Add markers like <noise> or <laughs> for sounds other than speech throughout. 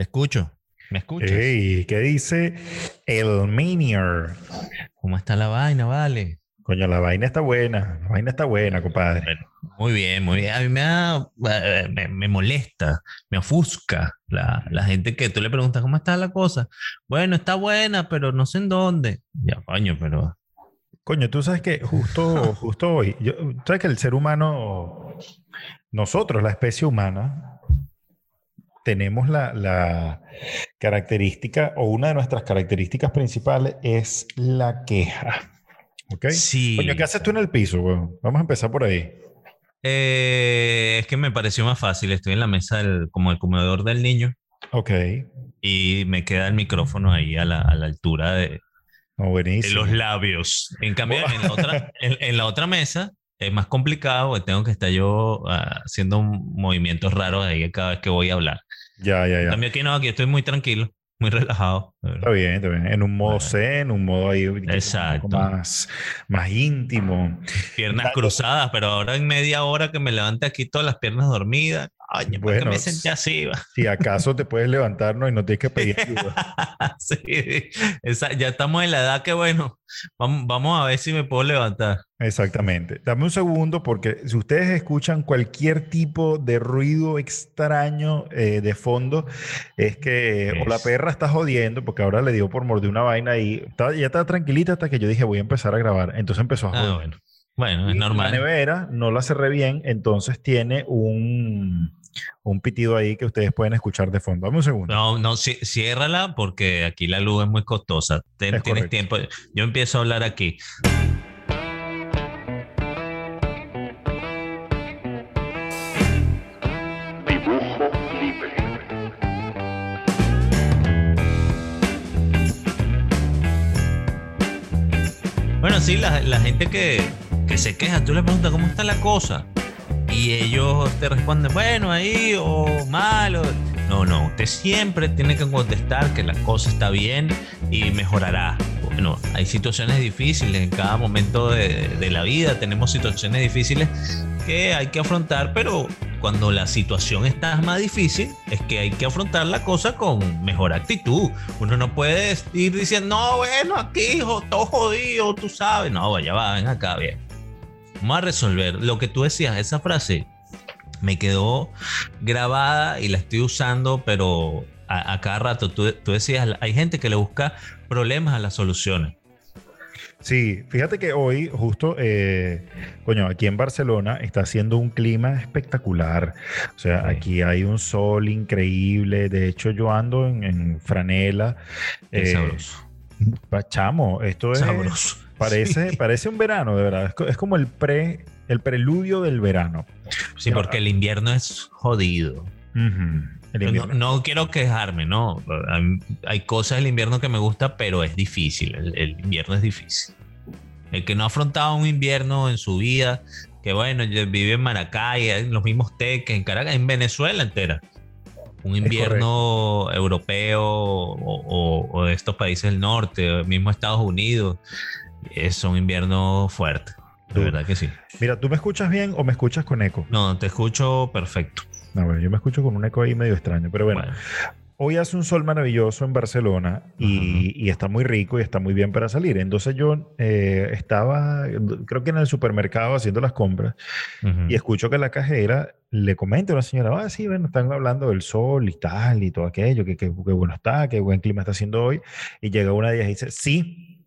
Te escucho. ¿Me escuchas? Ey, ¿qué dice el Minier? ¿Cómo está la vaina, vale? Coño, la vaina está buena. La vaina está buena, compadre. Muy bien, muy bien. A mí me, da- eh, me, me molesta, me ofusca la, la gente que tú le preguntas cómo está la cosa. Bueno, está buena, pero no sé en dónde. Ya, coño, pero Coño, tú sabes que justo, <laughs> justo hoy, yo, sabes que el ser humano, nosotros, la especie humana, tenemos la, la característica, o una de nuestras características principales es la queja. ¿Ok? sí. Coño, ¿qué haces tú en el piso? Vamos a empezar por ahí. Eh, es que me pareció más fácil. Estoy en la mesa del, como el comedor del niño Ok. y me queda el micrófono ahí a la, a la altura de, los labios. En cambio, en la otra, <laughs> en, en la otra mesa es más complicado tengo que estar yo ah, haciendo movimientos raros ahí cada vez que voy a hablar. Ya, ya, ya. cambio, aquí no, aquí estoy muy tranquilo, muy relajado. Está bien, está bien. En un modo Bueno. zen, un modo ahí un más, más íntimo. Piernas cruzadas, pero ahora en media hora que me levante aquí todas las piernas dormidas. Ay, ¿por qué Bueno, me senté así? Si acaso te puedes levantarnos y no tienes que pedir <laughs> ayuda. sí, esa- ya estamos en la edad que, bueno, vamos, vamos a ver si me puedo levantar. Exactamente. Dame un segundo porque si ustedes escuchan cualquier tipo de ruido extraño eh, de fondo, es que o la Es. perra está jodiendo porque ahora le dio por morder una vaina y estaba- ya estaba tranquilita hasta que yo dije voy a empezar a grabar. Entonces empezó a joder. Ah, bueno. Bueno, es Y La normal. nevera no la cerré bien, entonces tiene un, un pitido ahí que ustedes pueden escuchar de fondo. Dame un segundo. No, no, ci- ciérrala porque aquí la luz es muy costosa. Ten- Es tienes correcto. tiempo. Yo empiezo a hablar aquí. Dibujo libre. Bueno, sí, la, la gente que, que se queja, tú le preguntas cómo está la cosa. Y ellos te responden, bueno, ahí o mal. o-". No, no, usted siempre tiene que contestar que la cosa está bien y mejorará. Bueno, hay situaciones difíciles en cada momento de, de la vida, tenemos situaciones difíciles que hay que afrontar, pero cuando la situación está más difícil, es que hay que afrontar la cosa con mejor actitud. Uno no puede ir diciendo, no, bueno, aquí, hijo, todo jodido, tú sabes. No, vaya, va, ven acá, bien. Vamos a resolver. Lo que tú decías, esa frase me quedó grabada y la estoy usando, pero a, a cada rato. Tú, tú decías, hay gente que le busca problemas a las soluciones. Sí, fíjate que hoy justo, eh, coño, aquí en Barcelona está haciendo un clima espectacular. O sea, Sí. aquí hay un sol increíble. De hecho, yo ando en, en franela. Eh, sabroso. Chamo, esto es... Sabroso. Parece, Sí. parece un verano, de verdad. Es, co- es como el pre, el preludio del verano. Sí, porque el invierno es jodido. Ujú, el No, invierno. no quiero quejarme, ¿no? Hay- Hay cosas del invierno que me gusta, pero es difícil. El, el invierno es difícil. El que no ha afrontado un invierno en su vida, que bueno, yo vive en Maracay, en los mismos teques, en Caracas, en Venezuela entera. Un invierno europeo o, o- o de estos países del norte, o mismo Estados Unidos, es un invierno fuerte. De verdad que sí. Mira, ¿tú me escuchas bien o me escuchas con eco? No, te escucho perfecto. No, bueno, yo me escucho con un eco ahí medio extraño, pero bueno. Bueno, Hoy hace un sol maravilloso en Barcelona y, y está muy rico y está muy bien para salir. Entonces yo eh, estaba, creo que en el supermercado haciendo las compras y escucho que la cajera le comenta a una señora, ah, sí, bueno, están hablando del sol y tal y todo aquello, que, que, que bueno está, que buen clima está haciendo hoy. Y llega una de ellas y dice, sí,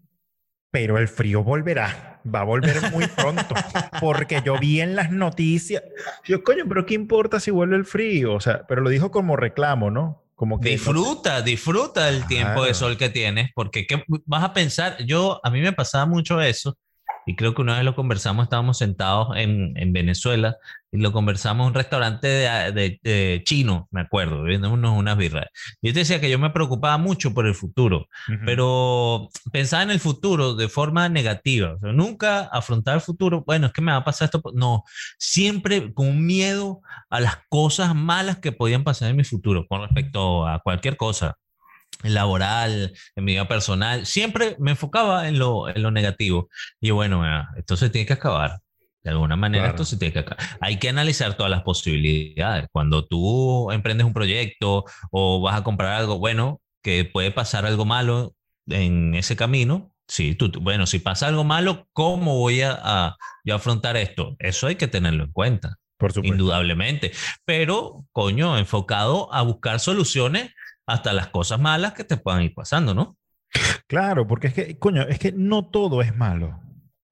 pero el frío volverá, va a volver muy pronto, porque yo vi en las noticias. Yo, coño, pero ¿qué importa si vuelve el frío? O sea, pero lo dijo como reclamo, ¿no? Como que no- Disfruta, disfruta del tiempo de sol que tienes, porque ¿qué vas a pensar? Yo, a mí me pasaba mucho eso, y creo que una vez lo conversamos, estábamos sentados en, en Venezuela, y lo conversamos en un restaurante de, de- de chino, me acuerdo, viéndonos unas birras. Y yo te decía que yo me preocupaba mucho por el futuro, Ujú. pero pensaba en el futuro de forma negativa. O sea, nunca afrontar el futuro, bueno, es que me va a pasar esto. No, siempre con miedo a las cosas malas que podían pasar en mi futuro con respecto a cualquier cosa laboral, en mi vida personal. Siempre me enfocaba en lo, en lo negativo. Y bueno, ah, esto se tiene que acabar. De alguna manera Claro. esto se tiene que acá. Hay que analizar todas las posibilidades. Cuando tú emprendes un proyecto o vas a comprar algo, bueno, que puede pasar algo malo en ese camino. Sí, tú, bueno, si pasa algo malo, ¿cómo voy a, a- yo a afrontar esto? Eso hay que tenerlo en cuenta, Por supuesto. indudablemente. Pero, coño, enfocado a buscar soluciones hasta las cosas malas que te puedan ir pasando, ¿no? Claro, porque es que, coño, es que no todo es malo.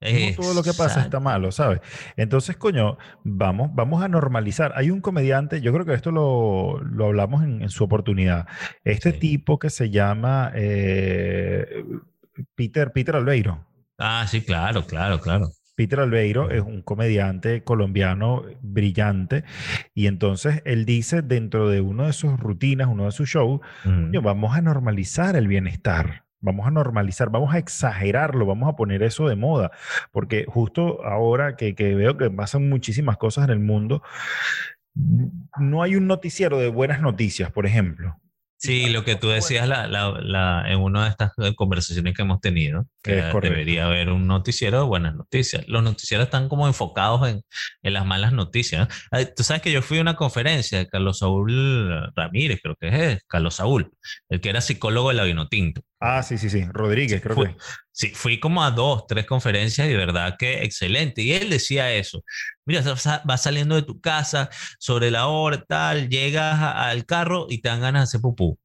No todo lo que pasa está malo, ¿sabes? Entonces, coño, vamos, vamos a normalizar. Hay un comediante, yo creo que esto lo, lo hablamos en, en su oportunidad. Este Sí. tipo que se llama eh, Peter, Peter Albeiro. Ah, sí, claro, claro, claro. Peter Albeiro es un comediante colombiano brillante y entonces él dice dentro de una de sus rutinas, uno de sus shows, vamos a normalizar el bienestar. Vamos a normalizar, vamos a exagerarlo, vamos a poner eso de moda. Porque justo ahora que, que veo que pasan muchísimas cosas en el mundo, no hay un noticiero de buenas noticias, por ejemplo. Sí, lo que tú decías la, la- la- en una de estas conversaciones que hemos tenido, que debería haber un noticiero de buenas noticias. Los noticieros están como enfocados en, en las malas noticias. Tú sabes que yo fui a una conferencia de Carlos Saúl Ramírez, creo que es Carlos Saúl, el que era psicólogo de la Vinotinto. Ah, sí, sí, sí. Rodríguez, creo fue- que. Sí, fui como a dos, tres conferencias y de verdad que excelente. Y él decía eso. Mira, vas saliendo de tu casa sobre la hora, tal, llegas al carro y te dan ganas de hacer pupú.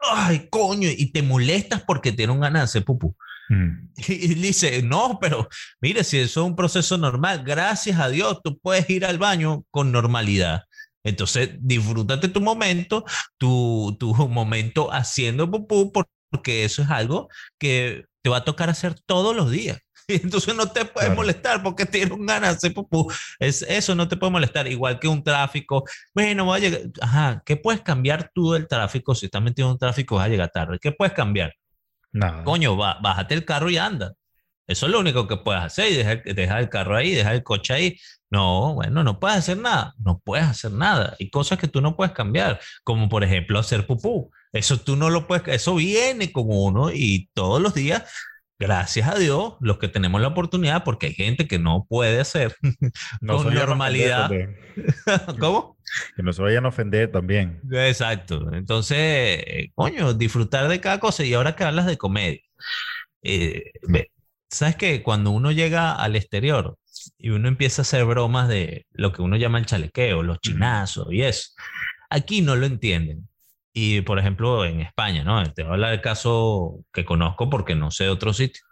Ay, coño, y te molestas porque te dieron ganas de hacer pupú. Mm, <laughs> Y dice, no, pero mire, si eso es un proceso normal, gracias a Dios, tú puedes ir al baño con normalidad. Entonces, disfrútate tu momento, tu, tu momento haciendo pupú, por- porque eso es algo que te va a tocar hacer todos los días. <laughs> Entonces no te puedes Claro. molestar porque tienes ganas de hacer pupú. Es, eso no te puede molestar, igual que un tráfico. Bueno, voy a llegar. Ajá, ¿qué puedes cambiar tú del tráfico? Si estás metido en un tráfico, vas a llegar tarde. ¿Qué puedes cambiar? Nada. Coño, ba- bájate el carro y anda. Eso es lo único que puedes hacer y dejar, dejar el carro ahí, dejar el coche ahí. No, bueno, no puedes hacer nada. No puedes hacer nada. Hay cosas que tú no puedes cambiar, como por ejemplo hacer pupú. Eso tú no lo puedes, eso viene con uno y todos los días, gracias a Dios, los que tenemos la oportunidad, porque hay gente que no puede hacer <laughs> No con normalidad. <laughs> ¿Cómo? Que no se vayan a ofender también. Exacto. Entonces, eh, coño, disfrutar de cada cosa. Y ahora que hablas de comedia, eh, sabes que cuando uno llega al exterior y uno empieza a hacer bromas de lo que uno llama el chalequeo, los chinazos y eso, aquí no lo entienden. Y por ejemplo, en España, ¿no? Te voy a hablar del caso que conozco porque no sé de otro sitio.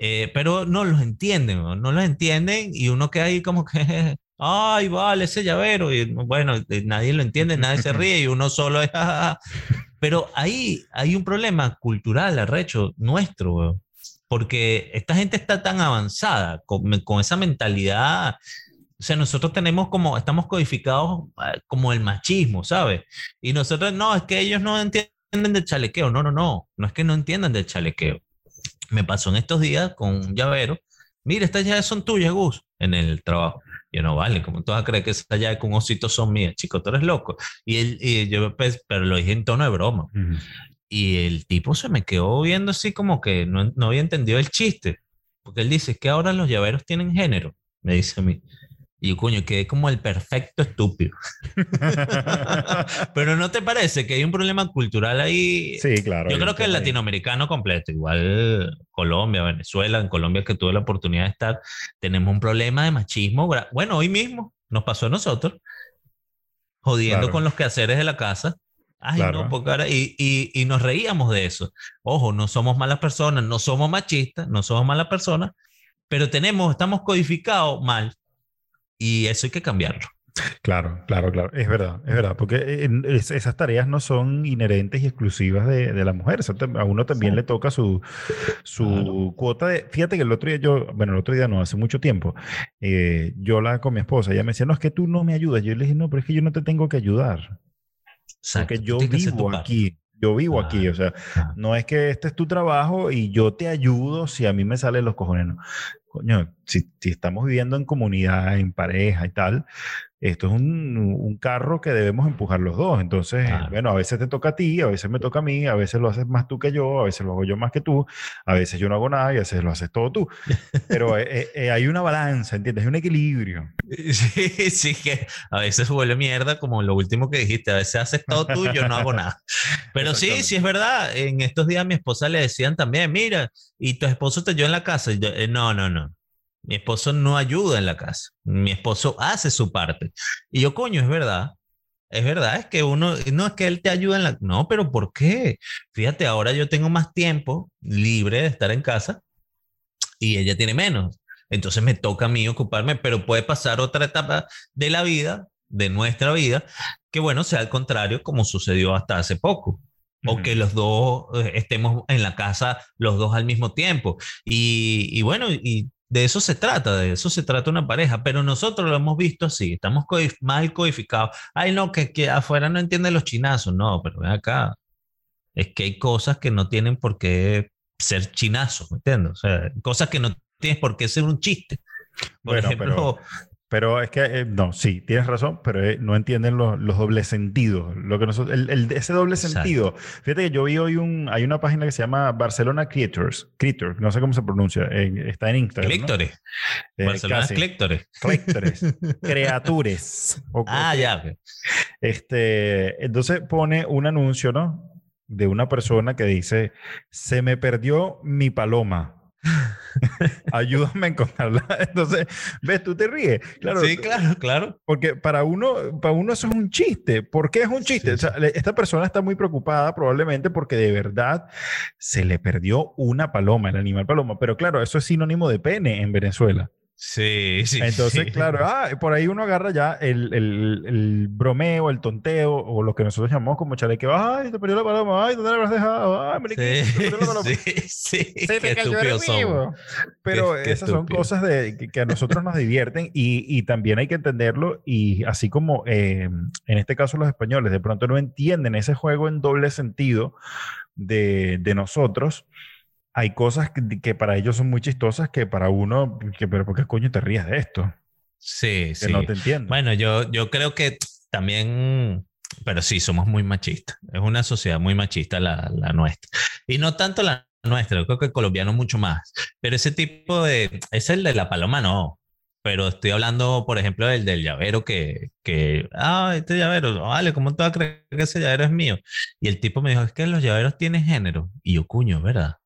Eh, pero no los entienden, ¿no? no los entienden y uno queda ahí como que, <laughs> ay, vale, ese llavero, y bueno, eh, nadie lo entiende, nadie se ríe y uno solo es, <laughs> pero ahí hay un problema cultural, arrecho, nuestro, weón. Porque esta gente está tan avanzada con, con esa mentalidad, o sea, nosotros tenemos como, estamos codificados eh, como el machismo, ¿sabes? Y nosotros, no, es que ellos no entienden del chalequeo, no, no, no, no es que no entiendan del chalequeo me pasó en estos días con un llavero. Mira, estas llaves son tuyas, Gus, en el trabajo. Yo no vale, como tú vas a creer que esas llaves con ositos son mías, chico, tú eres loco. Y, él, y yo, pues, pero lo dije en tono de broma. Mm. Y el tipo se me quedó viendo así como que no, no había entendido el chiste. Porque él dice, es que ahora los llaveros tienen género, me dice a mí. Y yo, coño, quedé como el perfecto estúpido. <laughs> Pero ¿no te parece que hay un problema cultural ahí? sí, claro. Yo creo que el ahí. latinoamericano completo, igual Colombia, Venezuela, en Colombia que tuve la oportunidad de estar, tenemos un problema de machismo. Bueno, hoy mismo nos pasó a nosotros, jodiendo Claro. con los quehaceres de la casa. Ay, Claro. no, porque ahora, y, y, y nos reíamos de eso. Ojo, no somos malas personas, no somos machistas, no somos malas personas, pero tenemos, estamos codificados mal y eso hay que cambiarlo. Claro, claro, claro. Es verdad, es verdad. Porque es- esas tareas no son inherentes y exclusivas de, de la mujer. Eso tam- a uno también le toca su, su Claro. cuota de... Fíjate que el otro día yo, bueno, el otro día no, hace mucho tiempo, eh, yo la con mi esposa, ella me decía, no, es que tú no me ayudas. Yo le dije, no, pero es que yo no te tengo que ayudar. Exacto, Porque yo vivo aquí. Yo vivo aquí. Claro. O sea, Claro. no es que este es tu trabajo y yo te ayudo si a mí me salen los cojones. No. Coño, si, si estamos viviendo en comunidad, en pareja y tal, esto es un, un carro que debemos empujar los dos. Entonces, Claro. bueno, a veces te toca a ti, a veces me toca a mí, a veces lo haces más tú que yo, a veces lo hago yo más que tú, a veces yo no hago nada y a veces lo haces todo tú. Pero eh, eh, eh, hay una balanza, ¿entiendes? Hay un equilibrio. <laughs> Sí, sí, que a veces vuelve mierda, como lo último que dijiste. A veces haces todo tú y yo no hago nada. Pero sí, sí es verdad. En estos días a mi esposa le decían también, mira, y tu esposo te ayuda en la casa. Y yo, "Eh, no, no, no. Mi esposo no ayuda en la casa. Mi esposo hace su parte. Y yo, coño, es verdad. Es verdad, es que uno, no es que él te ayuda en la... No, pero ¿por qué? Fíjate, ahora yo tengo más tiempo libre de estar en casa y ella tiene menos. Entonces me toca a mí ocuparme, pero puede pasar otra etapa de la vida, de nuestra vida, que bueno, sea al contrario, como sucedió hasta hace poco. O Ujú. que los dos eh, estemos en la casa los dos al mismo tiempo. Y, y bueno, y de eso se trata, de eso se trata una pareja, pero nosotros lo hemos visto así, estamos codif- mal codificados. Ay, no, que, que afuera no entienden los chinazos. No, pero ven acá. Es que hay cosas que no tienen por qué ser chinazos, ¿me entiendes? O sea, cosas que no tienes por qué ser un chiste. Por Bueno, ejemplo, Pero es que, eh, no, sí, tienes razón, pero eh, no entienden los, los dobles sentidos. Lo que nosotros, el, el- ese doble Exacto. sentido. Fíjate que yo vi hoy un, hay una página que se llama Barcelona Creators, Creators, no sé cómo se pronuncia, en- está en Instagram. ¿no? cléctores. Eh, Barcelona casi. Cléctores, <laughs> creatures. O- Ah, o- ya. Este, entonces pone un anuncio, ¿no? De una persona que dice, se me perdió mi paloma. <laughs> Ayúdame a encontrarla. <laughs> Entonces, ves, tú te ríes. Claro, sí, claro, claro. porque para uno, para uno eso es un chiste. ¿Por qué es un chiste? Sí, O sea, le- esta persona está muy preocupada probablemente porque de verdad se le perdió una paloma, el animal paloma. Pero claro, eso es sinónimo de pene en Venezuela. Sí, sí. Entonces, sí. claro, ah, por ahí uno agarra ya el, el, el bromeo, el tonteo, o lo que nosotros llamamos como chalequeo. Ay, te perdió la paloma. Ay, ¿dónde la habrás dejado? Ay, mariquito, Sí, te perdió la <laughs> paloma. sí, sí. Se Qué te cayó el huevo. Pero Qué- qué esas son estúpido. cosas de, que, que a nosotros nos divierten y, y también hay que entenderlo. Y así como eh, en este caso los españoles de pronto no entienden ese juego en doble sentido de, de nosotros, hay cosas que, que para ellos son muy chistosas que para uno, que, pero ¿por qué coño te rías de esto? Sí, Que sí. no te entiendo. Bueno, yo, yo creo que también, pero sí, somos muy machistas. Es una sociedad muy machista la, la nuestra. Y no tanto la nuestra, yo creo que el colombiano mucho más. Pero ese tipo de, es el de la paloma, no. Pero estoy hablando, por ejemplo, del del llavero que, que, ah, este llavero, vale, ¿cómo te vas a creer que ese llavero es mío? Y el tipo me dijo, es que los llaveros tienen género. Y yo, cuño, ¿verdad?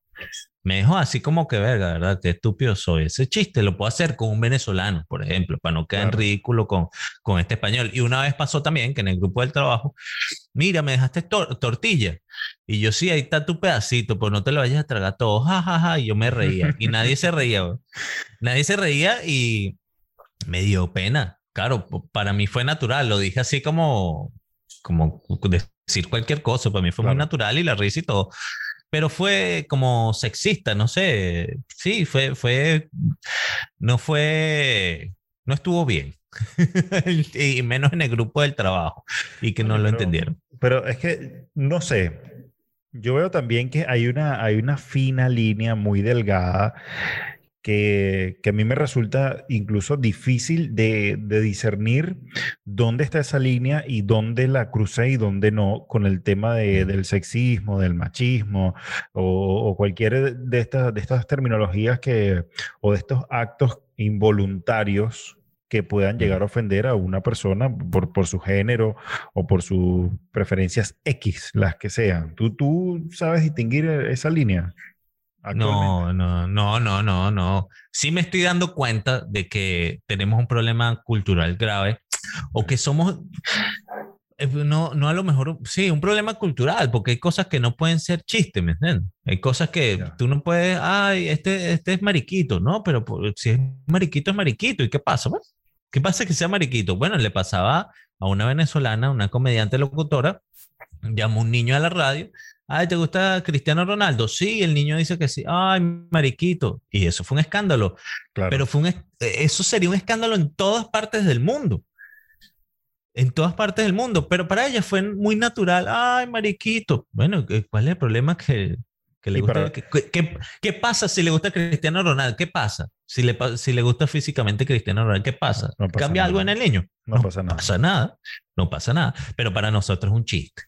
Me dijo así como que, verga, ¿verdad? Qué estúpido soy. Ese chiste lo puedo hacer con un venezolano, por ejemplo, para no quedar en Claro. ridículo con, con este español. Y una vez pasó también que en el grupo del trabajo, mira, me dejaste tor- tortilla. Y yo, sí, ahí está tu pedacito, pues no te lo vayas a tragar todo. Ja, ja, ja. Y yo me reía. Y nadie se reía. güey. Nadie se reía y me dio pena. Claro, para mí fue natural. Lo dije así como, como decir cualquier cosa. Para mí fue muy Claro. natural y la risa y todo pero fue como sexista, no sé. Sí, fue, fue, no fue, no estuvo bien. <laughs> y menos en el grupo del trabajo y que no lo entendieron. Pero es que, no sé, yo veo también que hay una, hay una fina línea muy delgada que, que a mí me resulta incluso difícil de, de discernir dónde está esa línea y dónde la crucé y dónde no con el tema de- del sexismo, del machismo o, o cualquier de estas, de estas terminologías que, o de estos actos involuntarios que puedan llegar a ofender a una persona por, por su género o por sus preferencias X, las que sean. ¿Tú, tú sabes distinguir esa línea? No, no, no, no, no, no. Sí me estoy dando cuenta de que tenemos un problema cultural grave o que somos, eh, no, no a lo mejor, sí, un problema cultural, porque hay cosas que no pueden ser chistes, ¿me entiendes? Hay cosas que tú no puedes, ay, este, este es mariquito, no, pero por- si es mariquito, es mariquito. ¿Y qué pasa? pues? ¿Qué pasa que sea mariquito? Bueno, le pasaba a una venezolana, una comediante locutora, llamó un niño a la radio. Ay, ¿te gusta Cristiano Ronaldo? Sí, el niño dice que sí. Ay, mariquito. Y eso fue un escándalo. Claro. Pero fue un, es- eso sería un escándalo en todas partes del mundo. En todas partes del mundo. Pero para ella fue muy natural. Ay, mariquito. Bueno, ¿qué- ¿cuál es el problema? Que Que le para- ¿qué, pasa si le gusta Cristiano Ronaldo? ¿Qué pasa? Si le, si le gusta físicamente Cristiano Ronaldo, ¿qué pasa? No pasa ¿Cambia nada. algo en el niño? No pasa nada. pasa nada. No pasa nada. Pero para nosotros es un chiste.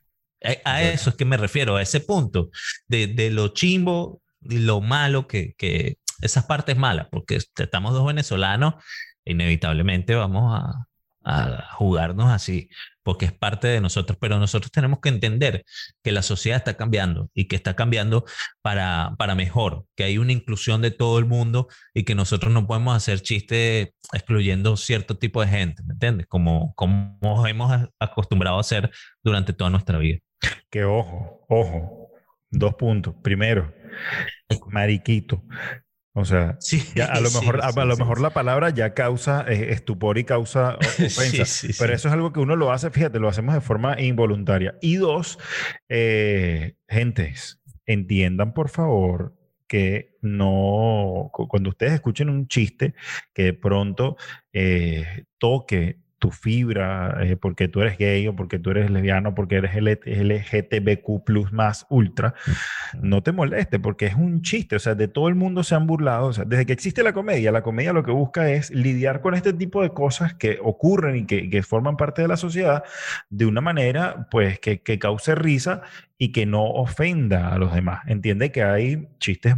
A, eso es que me refiero, a ese punto de, lo chimbo y lo malo que, que esas partes malas, porque estamos dos venezolanos, inevitablemente vamos a, a jugarnos así, porque es parte de nosotros, pero nosotros tenemos que entender que la sociedad está cambiando y que está cambiando para, para mejor, que hay una inclusión de todo el mundo y que nosotros no podemos hacer chistes excluyendo cierto tipo de gente, ¿me entiendes? Como, como hemos acostumbrado a hacer durante toda nuestra vida. Que ojo, ojo. Dos puntos. Primero, mariquito. O sea, Sí, ya a lo <laughs> sí, mejor, a, sí, a lo mejor la palabra ya causa eh, estupor y causa <laughs> ofensa. Pero eso es algo que uno lo hace, fíjate, lo hacemos de forma involuntaria. Y dos, eh, gentes, entiendan por favor que no, cu- cuando ustedes escuchen un chiste que de pronto eh, toque tu fibra, eh, porque tú eres gay o porque tú eres lesbiano, porque eres LGTBQ plus más ultra, no te moleste porque es un chiste, o sea, de todo el mundo se han burlado, o sea, desde que existe la comedia, la comedia lo que busca es lidiar con este tipo de cosas que ocurren y que, que forman parte de la sociedad de una manera, pues, que, que cause risa y que no ofenda a los demás. Entiende que hay chistes,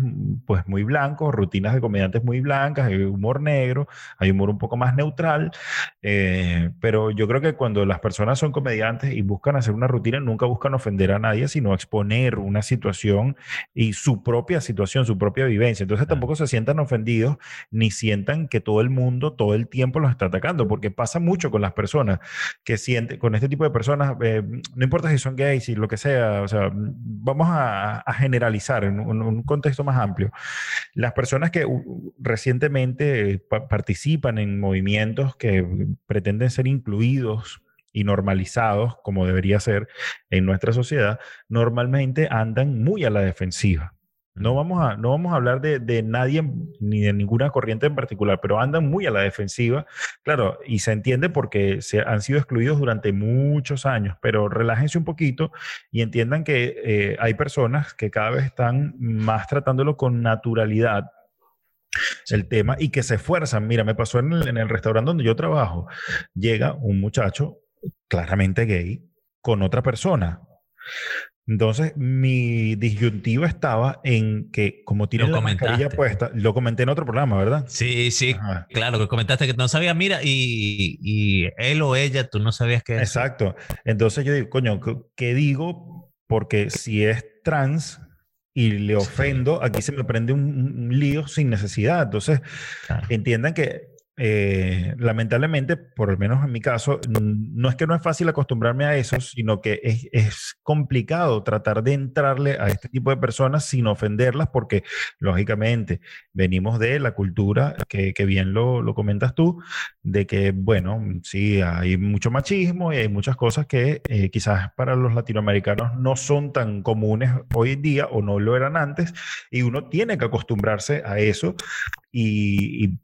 pues, muy blancos, rutinas de comediantes muy blancas, hay humor negro, hay humor un poco más neutral, eh, pero yo creo que cuando las personas son comediantes y buscan hacer una rutina, nunca buscan ofender a nadie, sino exponer una situación y su propia situación, su propia vivencia. Entonces tampoco se sientan ofendidos ni sientan que todo el mundo todo el tiempo los está atacando, porque pasa mucho con las personas que sienten, con este tipo de personas, eh, no importa si son gays, si lo que sea, o sea, vamos a, generalizar en un, contexto más amplio. Las personas que recientemente eh, pa- participan en movimientos que pretenden ser incluidos y normalizados, como debería ser en nuestra sociedad, normalmente andan muy a la defensiva. No vamos a, no vamos a hablar de, de nadie ni de ninguna corriente en particular, pero andan muy a la defensiva. Claro, y se entiende porque se han sido excluidos durante muchos años, pero relájense un poquito y entiendan que eh, hay personas que cada vez están más tratándolo con naturalidad el tema y que se esfuerzan. Mira, me pasó en el, en el restaurante donde yo trabajo. Llega un muchacho claramente gay con otra persona. Entonces, mi disyuntiva estaba en que, como tiene la mascarilla puesta, lo comenté en otro programa, ¿verdad? Sí, sí, Ajá. claro, que comentaste que no sabía, mira, y, y él o ella, tú no sabías que Exacto. Entonces yo digo, coño, ¿qué- ¿qué digo? Porque si es trans y le ofendo, aquí se me prende un lío sin necesidad. Entonces, Claro. entiendan que eh, lamentablemente, por lo menos en mi caso, no es que no es fácil acostumbrarme a eso, sino que es, complicado tratar de entrarle a este tipo de personas sin ofenderlas, porque lógicamente venimos de la cultura que, bien lo, lo comentas tú, de que, bueno, sí, hay mucho machismo y hay muchas cosas que eh, quizás para los latinoamericanos no son tan comunes hoy en día o no lo eran antes, y uno tiene que acostumbrarse a eso y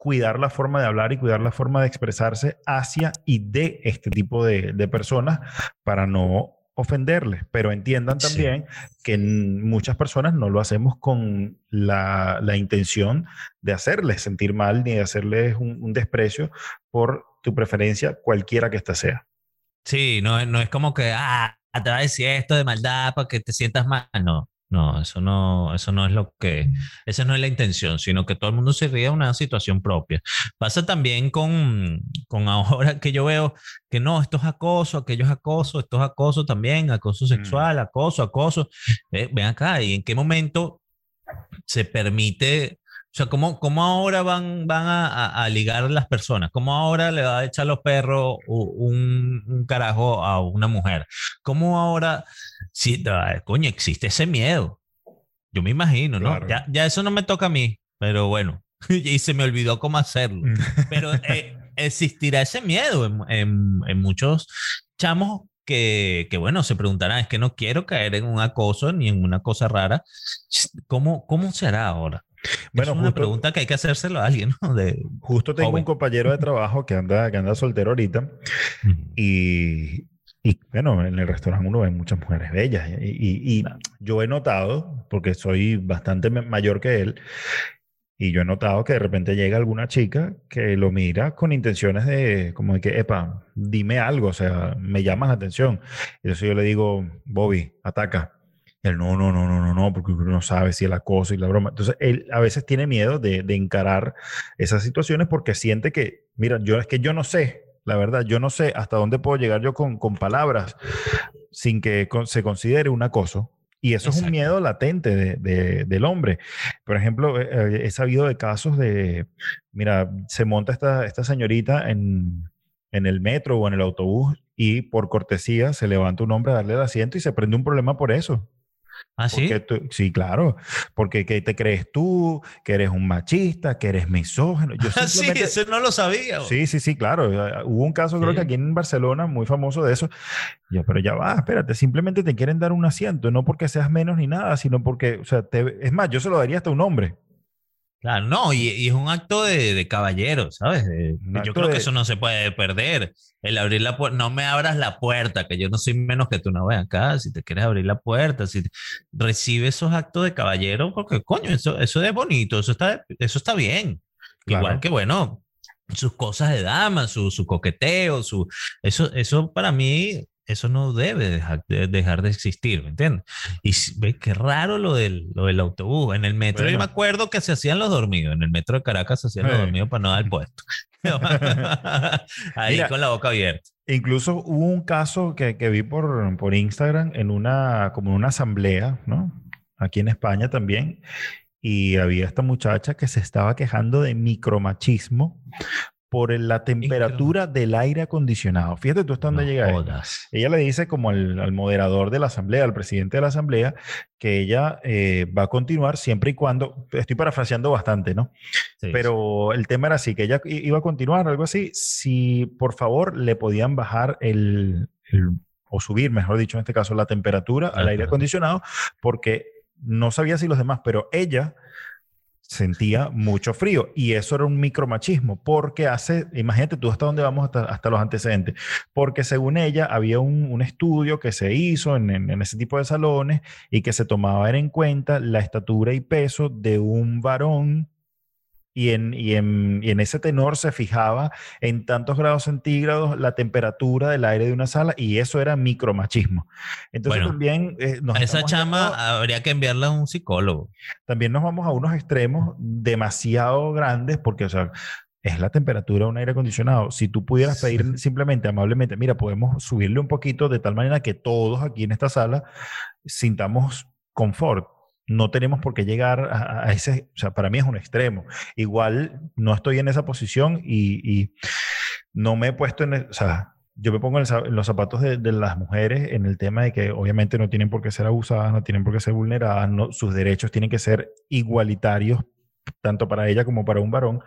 cuidar la forma de hablar y cuidar la forma de expresarse hacia y de este tipo de, de personas para no ofenderles, pero entiendan Sí. también que muchas personas no lo hacemos con la, la intención de hacerles sentir mal ni de hacerles un, un desprecio por tu preferencia, cualquiera que ésta sea. Sí, no, es- no es como que, ah, te va a decir esto de maldad para que te sientas mal. No, no, eso no, eso no es lo que, esa no es la intención, sino que todo el mundo se ríe de una situación propia. Pasa también con, con ahora que yo veo que no, esto es acoso, aquello es acoso, esto es acoso también, acoso sexual, acoso, acoso. Eh, ven acá, ¿y en qué momento se permite? O sea, ¿cómo, cómo ahora van, van a, a- a ligar las personas? ¿Cómo ahora le va a echar los perros un, un carajo a una mujer? ¿Cómo ahora, si, ah, coño, existe ese miedo? Yo me imagino, ¿no? Claro. Ya, ya eso no me toca a mí, pero bueno, <laughs> y se me olvidó cómo hacerlo. Pero eh, existirá ese miedo en, en- en muchos chamos que, que, bueno, se preguntarán, es que no quiero caer en un acoso ni en una cosa rara. ¿Cómo, cómo será ahora? Bueno, es una justo- pregunta que hay que hacérselo a alguien, ¿no? De, Justo tengo Joven. un compañero de trabajo que anda, que anda soltero ahorita y Y bueno, en el restaurante uno ve muchas mujeres bellas. Y, y- y yo he notado, porque soy bastante mayor que él, y yo he notado que de repente llega alguna chica que lo mira con intenciones de, como de que, epa, dime algo, o sea, me llamas la atención. Y entonces yo le digo, Bobby, ataca. Y él, no, no, no, no, no, no, porque uno no sabe si el acoso y la broma. Entonces, él a veces tiene miedo de, de encarar esas situaciones porque siente que, mira, yo es que yo no sé, la verdad, yo no sé hasta dónde puedo llegar yo con, con palabras sin que con- se considere un acoso. Y eso es un miedo latente de- de- del hombre. Por ejemplo, eh, eh, he sabido de casos de, mira, se monta esta, esta señorita en, en el metro o en el autobús y por cortesía se levanta un hombre a darle el asiento y se prende un problema por eso. ¿Ah, sí? Tú- sí, claro. Porque ¿qué te crees tú? Que eres un machista, que eres misógino. Yo <laughs> Ah, sí, eso no lo sabía. Sí, sí, sí, claro. Hubo un caso, creo Sí. que aquí en Barcelona, muy famoso de eso. Yo, pero ya va, espérate, simplemente te quieren dar un asiento, no porque seas menos ni nada, sino porque, o sea, te- es más, yo se lo daría hasta a un hombre. Claro, no, y, y es un acto de, de caballero, ¿sabes? De- yo creo de- que eso no se puede perder. El abrir la puerta, no me abras la puerta, que yo no soy menos que tú, no ven acá, si te quieres abrir la puerta, si te- recibe esos actos de caballero, porque coño, eso, eso es bonito, eso está, eso está bien. Claro. Igual que bueno, sus cosas de dama, su, su coqueteo, su, eso, eso para mí, eso no debe dejar de, dejar de existir, ¿me entiendes? Y si- ve qué raro lo del, lo del autobús. En el metro, yo Bueno. me acuerdo que se hacían los dormidos. En el metro de Caracas se hacían los Eh. dormidos para no dar puesto. <laughs> <laughs> Ahí Mira. con la boca abierta. Incluso hubo un caso que, que vi por, por Instagram en una, como en una asamblea, ¿no? Aquí en España también. Y había esta muchacha que se estaba quejando de micromachismo por la temperatura del aire acondicionado. Fíjate tú hasta dónde No llega jodas. Ella le dice como al, al moderador de la asamblea, al presidente de la asamblea, que ella eh, va a continuar siempre y cuando, estoy parafraseando bastante, ¿no? Sí, Pero el tema era así, que ella iba a continuar, algo así, si por favor le podían bajar el, el- o subir, mejor dicho, en este caso, la temperatura al aire acondicionado, porque no sabía si los demás, pero ella sentía mucho frío y eso era un micromachismo porque hace, imagínate tú hasta dónde vamos hasta, hasta los antecedentes, porque según ella había un, un estudio que se hizo en, en- en ese tipo de salones y que se tomaba en cuenta la estatura y peso de un varón y en, y, en, y en ese tenor se fijaba en tantos grados centígrados la temperatura del aire de una sala y eso era micromachismo. Entonces Bueno, también eh, nos A esa chama habría que enviarla a un psicólogo. también nos vamos a unos extremos demasiado grandes porque, o sea, es la temperatura de un aire acondicionado. Si tú pudieras pedir simplemente, amablemente, mira, podemos subirle un poquito de tal manera que todos aquí en esta sala sintamos confort. No tenemos por qué llegar a, ese, o sea, para mí es un extremo. Igual no estoy en esa posición y, no me he puesto en, el- o sea, yo me pongo en, los zapatos de, las mujeres en el tema de que obviamente no tienen por qué ser abusadas, no tienen por qué ser vulneradas, no, sus derechos tienen que ser igualitarios tanto para ella como para un varón,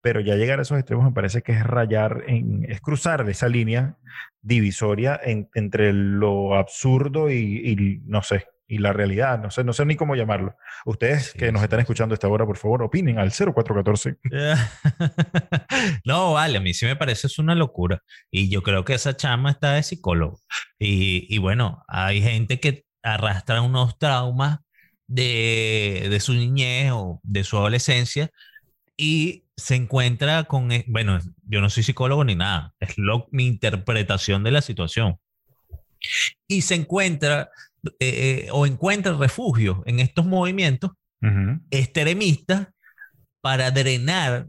pero ya llegar a esos extremos me parece que es rayar, en, es cruzar esa línea divisoria en- entre lo absurdo y, y no sé, y la realidad, no sé, no sé ni cómo llamarlo. Ustedes Sí, que nos sí, están escuchando a esta hora, por favor, opinen al 0414. <laughs> no, vale, a mí sí me parece es una locura. Y yo creo que esa chama está de psicólogo. Y, y bueno, hay gente que arrastra unos traumas de, de su niñez o de su adolescencia y se encuentra con, e- bueno, yo no soy psicólogo ni nada, es lo, mi interpretación de la situación. Y se encuentra eh, eh, o encuentra refugio en estos movimientos extremistas para drenar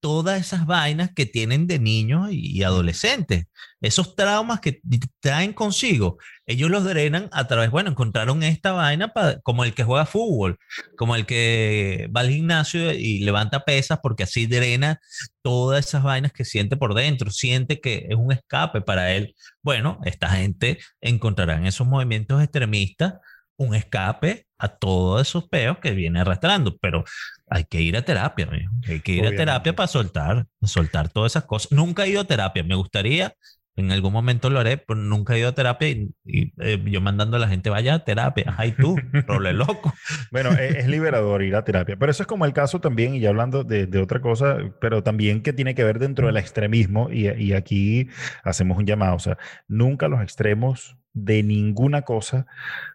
todas esas vainas que tienen de niños y adolescentes. Esos traumas que traen consigo, ellos los drenan a través, bueno, encontraron esta vaina pa- como el que juega fútbol, como el que va al gimnasio y levanta pesas, porque así drena todas esas vainas que siente por dentro, siente que es un escape para él. Bueno, esta gente encontrará en esos movimientos extremistas un escape a todos esos peos que viene arrastrando, pero hay que ir a terapia, amigo. hay que ir Obviamente. a terapia para soltar, soltar todas esas cosas. Nunca he ido a terapia, me gustaría, En algún momento lo haré, pero nunca he ido a terapia y, y, eh, yo mandando a la gente, vaya a terapia. Ay, tú, <laughs> role loco. Bueno, e, es, es liberador ir a terapia, pero eso es como el caso también, y ya hablando de, de otra cosa, pero también que tiene que ver dentro del extremismo, y, y aquí hacemos un llamado, o sea, nunca los extremos de ninguna cosa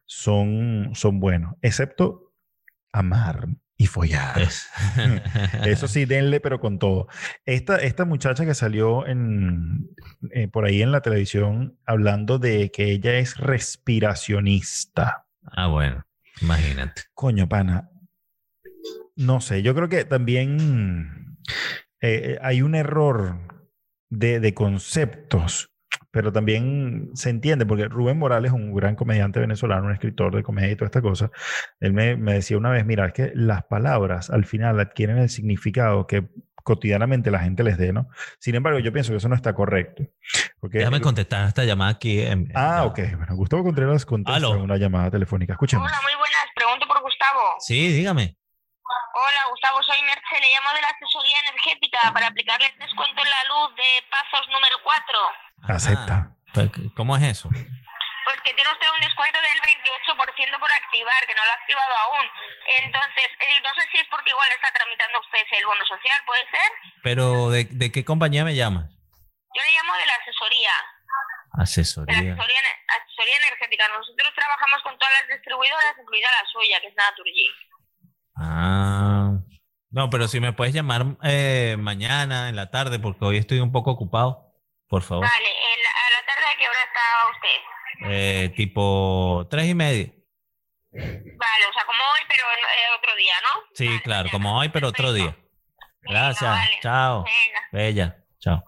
son, son buenos, excepto amar y follar. Es- <laughs> Eso sí, denle, pero con todo. Esta, esta muchacha que salió en, eh, por ahí en la televisión hablando de que ella es respiracionista. Ah, bueno, imagínate. Coño, pana. No sé, yo creo que también eh, hay un error de, de conceptos, pero también se entiende, porque Rubén Morales, un gran comediante venezolano, un escritor de comedia y toda esta cosa, él me, me decía una vez, mira, es que las palabras al final adquieren el significado que cotidianamente la gente les dé, ¿no? Sin embargo, yo pienso que eso no está correcto. Porque Déjame contestar esta llamada aquí. en- Ah, ok. Bueno, Gustavo Contreras contesta Aló. una llamada telefónica. Escuchemos. Hola, muy buenas. Pregunto por Gustavo. Sí, dígame. Hola, Gustavo, soy Merche. Le llamo de la asesoría energética para aplicarle el descuento en la luz de pasos número 4. Acepta. Pues, ¿Cómo es eso? Pues que tiene usted un descuento del 28% por activar, que no lo ha activado aún. Entonces, eh, no sé si es porque igual está tramitando usted el bono social, ¿puede ser? Pero, ¿de, de qué compañía me llamas? Yo le llamo de la asesoría, de la Asesoría. asesoría, ener- asesoría energética. Nosotros trabajamos con todas las distribuidoras, incluida la suya, que es Naturgy. Ah. No, pero si me puedes llamar eh, mañana, en la tarde, porque hoy estoy un poco ocupado, por favor. Vale, en la- a la tarde, ¿a qué hora está usted? Eh, tipo tres y media. Vale, o sea, como hoy, pero eh, otro día, ¿no? Sí, Vale, claro, como hoy, pero otro día. Venga, Gracias. vale. Chao. Venga. Bella. Chao.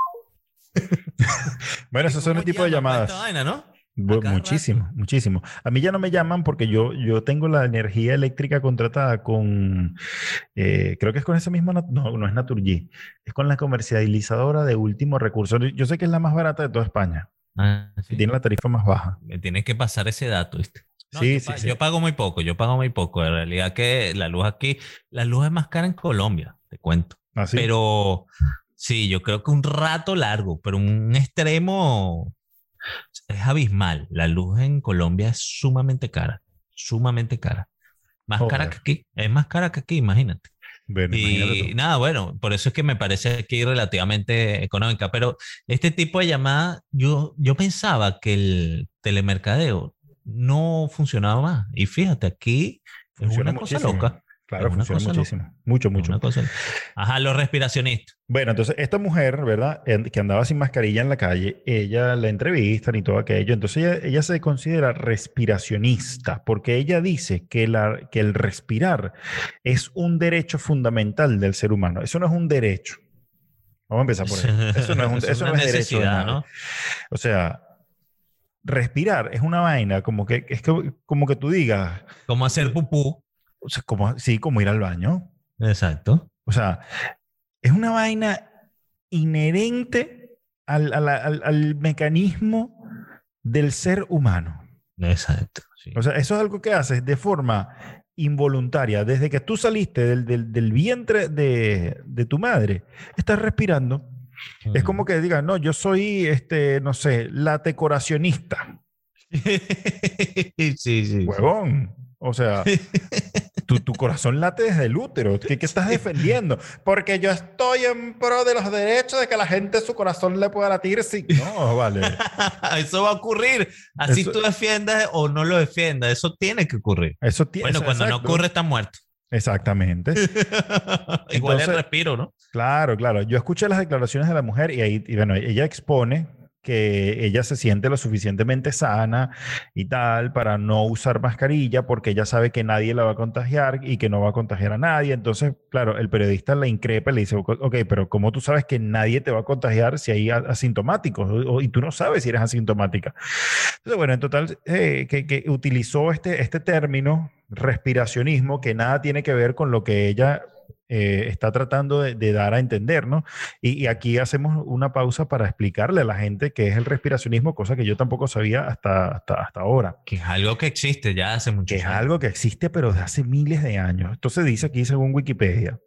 <laughs> Bueno, esos son el tipo de llamadas. Vaina, ¿no? Muchísimo, muchísimo. A mí ya no me llaman porque yo, yo tengo la energía eléctrica contratada con, eh, creo que es con ese mismo, nat- no, no es Naturgy, es con la comercializadora de último recurso. Yo sé que es la más barata de toda España Ah, sí. tiene la tarifa más baja. Me tienes que pasar ese dato, ¿viste? No, Sí, yo, sí, yo pago muy poco, yo pago muy poco. En realidad que la luz aquí, la luz es más cara en Colombia, te cuento. Así. Pero sí, yo creo que un rato largo, pero un extremo es abismal. La luz en Colombia es sumamente cara, sumamente cara. Más cara que aquí, es más cara que aquí, imagínate. Bueno, Y nada, bueno, por eso es que me parece aquí relativamente económica. Pero este tipo de llamada, yo, yo pensaba que el telemercadeo no funcionaba más. Y fíjate, aquí es Funciona una cosa loca. Claro, funciona muchísimo. Mucho, es mucho. una cosa- Ajá, los respiracionistas. Bueno, entonces esta mujer, ¿verdad? Que andaba sin mascarilla en la calle, ella la entrevistan y todo aquello. Entonces ella, ella se considera respiracionista porque ella dice que, la, que el respirar es un derecho fundamental del ser humano. Eso no es un derecho. Vamos a empezar por ahí. Eso no es, un, <laughs> Es eso una no es derecho. de. ¿no? O sea, respirar es una vaina como que, es que, como que tú digas, Como hacer pupú. O sea, como, sí, como ir al baño. Exacto. O sea, es una vaina inherente al, a la- al- al mecanismo del ser humano. Exacto. sí. O sea, eso es algo que haces de forma involuntaria. Desde que tú saliste del, del- del vientre de, de tu madre, estás respirando. Es como que digas, no, yo soy, este, no sé, latecoracionista. <laughs> sí, sí. sí. Huevón. O sea, <laughs> tu, tu corazón late desde el útero. ¿Qué, qué estás defendiendo? Porque yo estoy en pro de los derechos de que la gente su corazón le pueda latir. Sí. No, vale. <laughs> Eso va a ocurrir. Así Eso- tú defiendas o no lo defiendas. Eso tiene que ocurrir. Eso tiene. Bueno, cuando no exacto. ocurre, está muerto. Exactamente. <laughs> Igual el respiro, ¿no? Claro, claro. Yo escuché las declaraciones de la mujer y ahí, y bueno, ella expone que ella se siente lo suficientemente sana y tal para no usar mascarilla porque ella sabe que nadie la va a contagiar y que no va a contagiar a nadie. Entonces, claro, el periodista la increpa y le dice, ok, pero ¿cómo tú sabes que nadie te va a contagiar si hay asintomáticos? Y tú no sabes si eres asintomática. Entonces, bueno, en total, eh, que, que utilizó este, este término, respiracionismo, que nada tiene que ver con lo que ella eh, está tratando de, de dar a entender, ¿no? Y, y aquí hacemos una pausa para explicarle a la gente qué es el respiracionismo, cosa que yo tampoco sabía hasta, hasta, hasta ahora, Que es algo que existe ya hace mucho que es algo que existe pero de hace miles de años. Entonces dice aquí, según Wikipedia,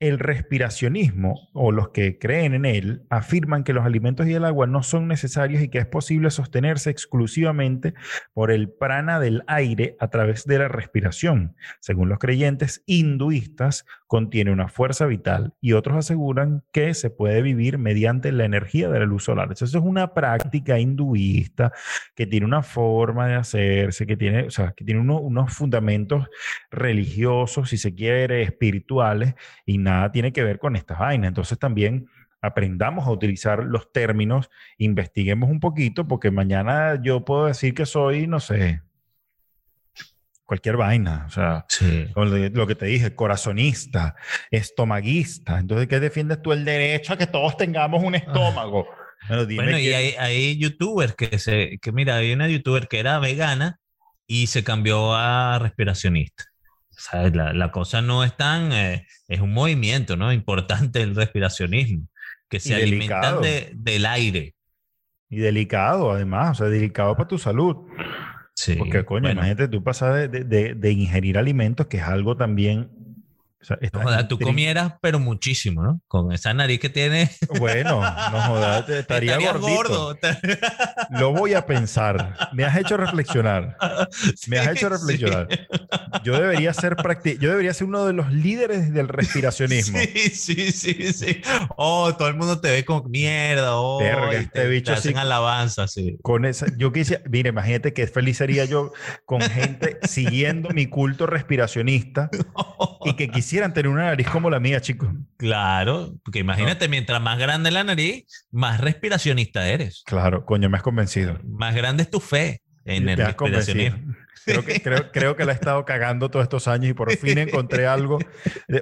el respiracionismo o los que creen en él afirman que los alimentos y el agua no son necesarios y que es posible sostenerse exclusivamente por el prana del aire a través de la respiración. Según los creyentes hinduistas, contiene una fuerza vital y otros aseguran que se puede vivir mediante la energía de la luz solar. Eso es una práctica hinduista que tiene una forma de hacerse, que tiene, o sea, que tiene unos fundamentos religiosos, si se quiere, espirituales y nada tiene que ver con estas vainas. Entonces también aprendamos a utilizar los términos, investiguemos un poquito, porque mañana yo puedo decir que soy, no sé, cualquier vaina, o sea, lo que te dije, corazonista, estomaguista. Entonces, ¿qué defiendes tú el derecho a que todos tengamos un estómago? Bueno, y hay, hay, youtubers que se, que mira, hay una youtuber que era vegana y se cambió a respiracionista. La, la, cosa no es tan, eh, es un movimiento, ¿no? Importante el respiracionismo, que se alimentan de, del aire. Y delicado, además, o sea, delicado para tu salud. Sí. Porque, coño, imagínate, tú pasas de, de, de, ingerir alimentos, que es algo también sea, tú comieras, pero muchísimo, ¿no? Con esa nariz que tienes. Bueno, no jodas, estaría, gordo. Lo voy a pensar. Me has hecho reflexionar. Me has hecho reflexionar. Yo debería ser yo debería ser uno de los líderes del respiracionismo. Sí, sí, sí, sí. Oh, todo el mundo te ve como mierda. Oh, este te, bicho te hacen alabanza, sí. Con esa, yo quisiera, mire, imagínate qué feliz sería yo con gente siguiendo mi culto respiracionista y que quisiera <laughs> quisieran tener una nariz como la mía, chicos. Claro, porque imagínate, mientras más grande la nariz, más respiracionista eres. Claro, coño, me has convencido. Más grande es tu fe en el respiracionismo. Creo que, creo, creo que la he estado cagando todos estos años y por fin encontré algo.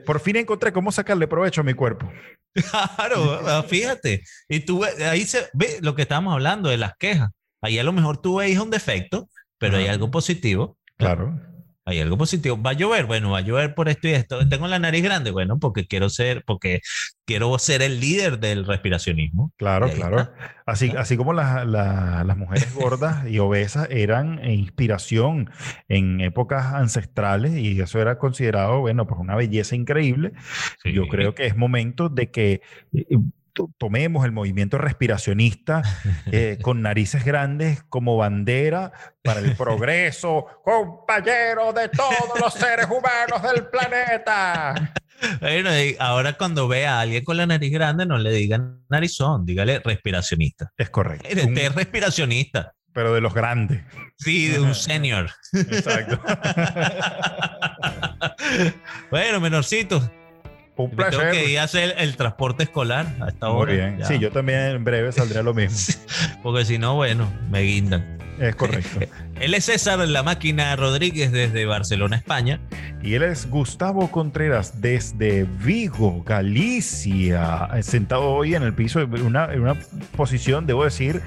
Por fin encontré cómo sacarle provecho a mi cuerpo. Claro, ah, fíjate. Y tú ahí se ve lo que estábamos hablando de las quejas. Ahí a lo mejor tú veis un defecto, pero hay algo positivo. Claro. Hay algo positivo. ¿Va a llover? Bueno, va a llover por esto y esto. Tengo la nariz grande. Bueno, porque quiero ser, porque quiero ser el líder del respiracionismo. Claro, claro. Así, así como las mujeres gordas y obesas eran inspiración en épocas ancestrales y eso era considerado, bueno, pues una belleza increíble. Yo creo que es momento de que tomemos el movimiento respiracionista <laughs> eh, con narices grandes como bandera para el progreso, compañero de todos los seres humanos del planeta. Bueno, ahora cuando vea a alguien con la nariz grande, no le digan narizón, dígale respiracionista. Es correcto. Este es respiracionista. Pero de los grandes. Sí, de un senior. Exacto. <laughs> bueno, menorcito, un placer. Tengo que ir a hacer el, transporte escolar a esta hora. Muy bien. Sí, yo también en breve saldré lo mismo. <laughs> Porque si no, bueno, me guindan. Es correcto. <laughs> él es César La Máquina Rodríguez desde Barcelona, España. Y él es Gustavo Contreras desde Vigo, Galicia. Sentado hoy en el piso, en una, una posición, debo decir,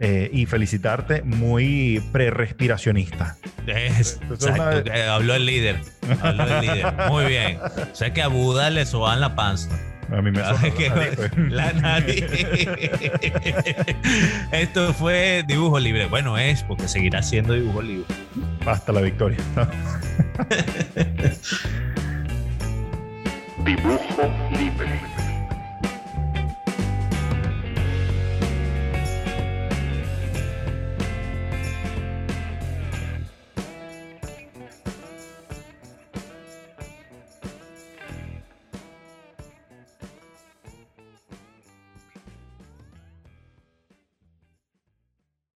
eh, y felicitarte, muy pre-respiracionista. exacto, habló el líder. Habló el líder. <laughs> Muy bien. O sea que a Buda le soban la panza. A mí me <laughs> la nariz. Esto fue dibujo libre. Bueno, es porque seguirá siendo dibujo libre. Hasta la victoria. <laughs> dibujo libre.